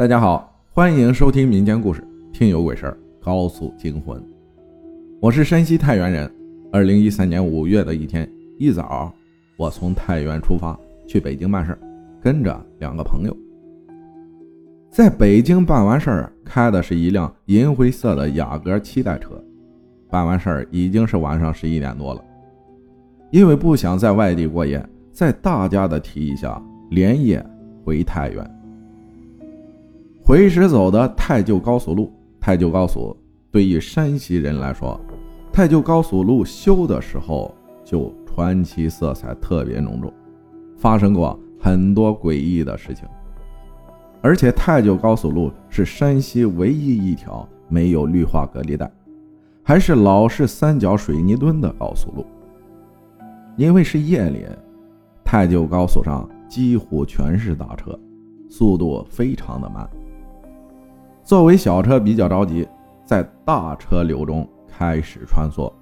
大家好，欢迎收听民间故事《听有鬼事儿》，高速惊魂。我是山西太原人。二零一三年五月的一天一早，我从太原出发去北京办事，跟着两个朋友。在北京办完事儿，开的是一辆银灰色的雅阁七代车。办完事儿已经是晚上十一点多了，因为不想在外地过夜，在大家的提议下，连夜回太原。回时走的太旧高速路，太旧高速对于山西人来说，太旧高速路修的时候就传奇色彩特别浓重，发生过很多诡异的事情。而且太旧高速路是山西唯一一条没有绿化隔离带，还是老式三角水泥墩的高速路。因为是夜里，太旧高速上几乎全是大车，速度非常的慢。作为小车比较着急，在大车流中开始穿梭。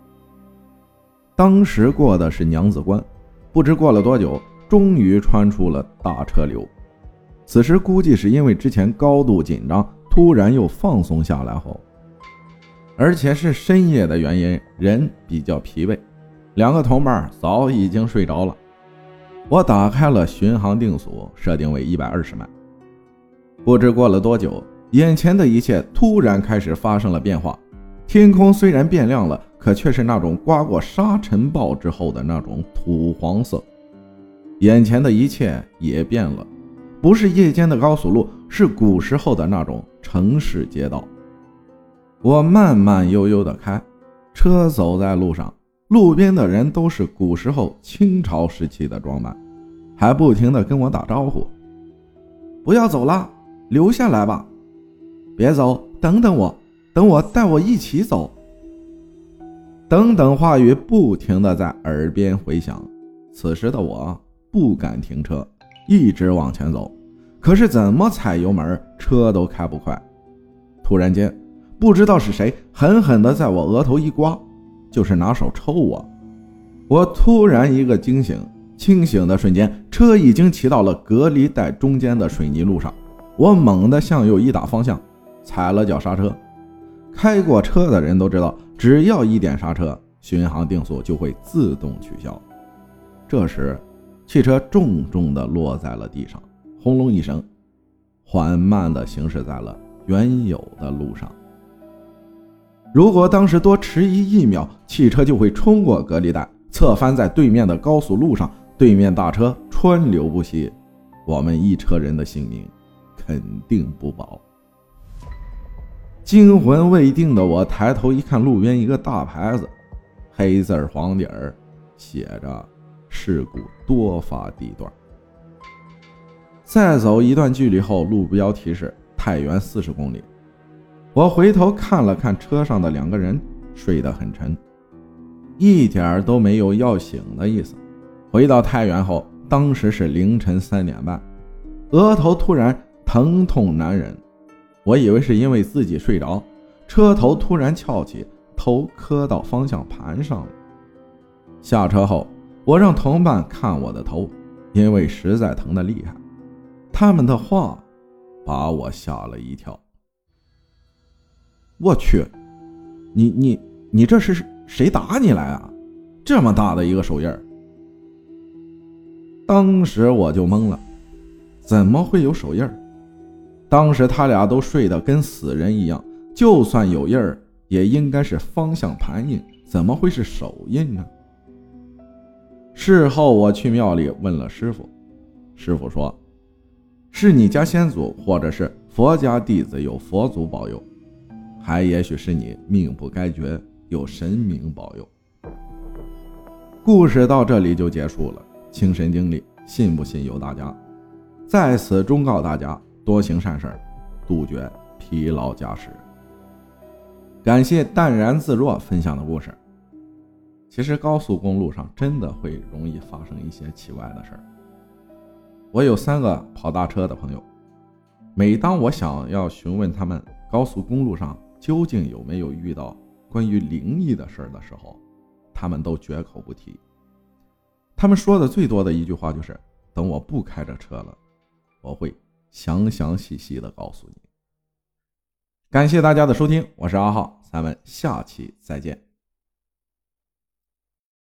当时过的是娘子关，不知过了多久，终于穿出了大车流。此时估计是因为之前高度紧张，突然又放松下来后，而且是深夜的原因，人比较疲惫，两个同伴早已经睡着了。我打开了巡航定速，设定为一百二十迈。不知过了多久。眼前的一切突然开始发生了变化，天空虽然变亮了，可却是那种刮过沙尘暴之后的那种土黄色。眼前的一切也变了，不是夜间的高速路，是古时候的那种城市街道。我慢慢悠悠的开，车走在路上，路边的人都是古时候清朝时期的装扮，还不停的跟我打招呼：“不要走了，留下来吧。”别走，等等我，等我带我一起走。等等话语不停的在耳边回响。此时的我不敢停车，一直往前走。可是怎么踩油门，车都开不快。突然间，不知道是谁狠狠的在我额头一刮，就是拿手抽我。我突然一个惊醒，清醒的瞬间，车已经骑到了隔离带中间的水泥路上。我猛地向右一打方向。踩了脚刹车，开过车的人都知道，只要一点刹车，巡航定速就会自动取消。这时，汽车重重地落在了地上，轰隆一声，缓慢地行驶在了原有的路上。如果当时多迟疑一秒，汽车就会冲过隔离带，侧翻在对面的高速路上，对面大车川流不息，我们一车人的性命肯定不保。惊魂未定的我抬头一看，路边一个大牌子，黑字黄底儿，写着“事故多发地段”。再走一段距离后，路标提示太原四十公里。我回头看了看车上的两个人，睡得很沉，一点都没有要醒的意思。回到太原后，当时是凌晨三点半，额头突然疼痛难忍。我以为是因为自己睡着，车头突然翘起，头磕到方向盘上了。下车后，我让同伴看我的头，因为实在疼得厉害。他们的话把我吓了一跳。我去，你你你这是谁打你来啊？这么大的一个手印！当时我就懵了，怎么会有手印？当时他俩都睡得跟死人一样，就算有印儿，也应该是方向盘印，怎么会是手印呢？事后我去庙里问了师傅，师傅说，是你家先祖或者是佛家弟子有佛祖保佑，还也许是你命不该绝，有神明保佑。故事到这里就结束了，亲身经历，信不信由大家。在此忠告大家。多行善事，杜绝疲劳驾驶。感谢淡然自若分享的故事。其实高速公路上真的会容易发生一些奇怪的事儿。我有三个跑大车的朋友，每当我想要询问他们高速公路上究竟有没有遇到关于灵异的事儿的时候，他们都绝口不提。他们说的最多的一句话就是：“等我不开着车了，我会。”详详细细的告诉你。感谢大家的收听，我是阿浩，咱们下期再见。